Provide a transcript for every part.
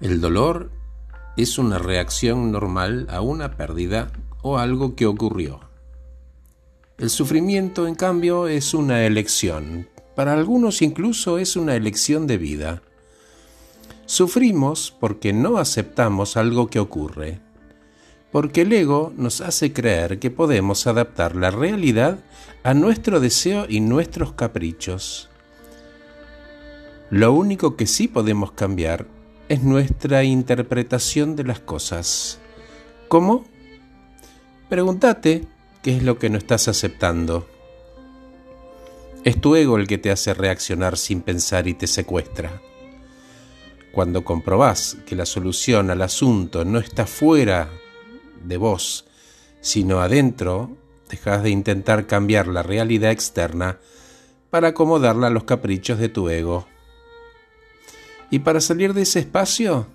El dolor es una reacción normal a una pérdida o algo que ocurrió. El sufrimiento, en cambio, es una elección. Para algunos incluso es una elección de vida. Sufrimos porque no aceptamos algo que ocurre, porque el ego nos hace creer que podemos adaptar la realidad a nuestro deseo y nuestros caprichos. Lo único que sí podemos cambiar es nuestra interpretación de las cosas. ¿Cómo? Pregúntate qué es lo que no estás aceptando. Es tu ego el que te hace reaccionar sin pensar y te secuestra. Cuando comprobás que la solución al asunto no está fuera de vos, sino adentro, dejas de intentar cambiar la realidad externa para acomodarla a los caprichos de tu ego. Y para salir de ese espacio,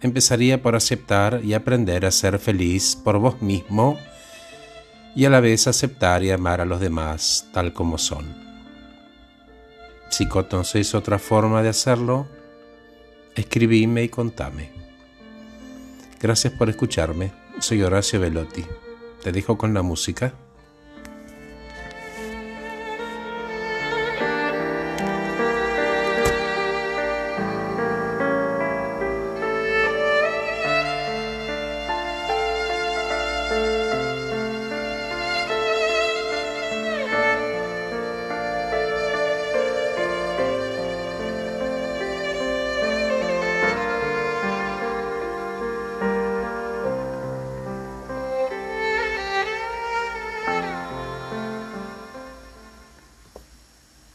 empezaría por aceptar y aprender a ser feliz por vos mismo y a la vez aceptar y amar a los demás tal como son. Si conoces otra forma de hacerlo, escribime y contame. Gracias por escucharme. Soy Horacio Velotti. Te dejo con la música.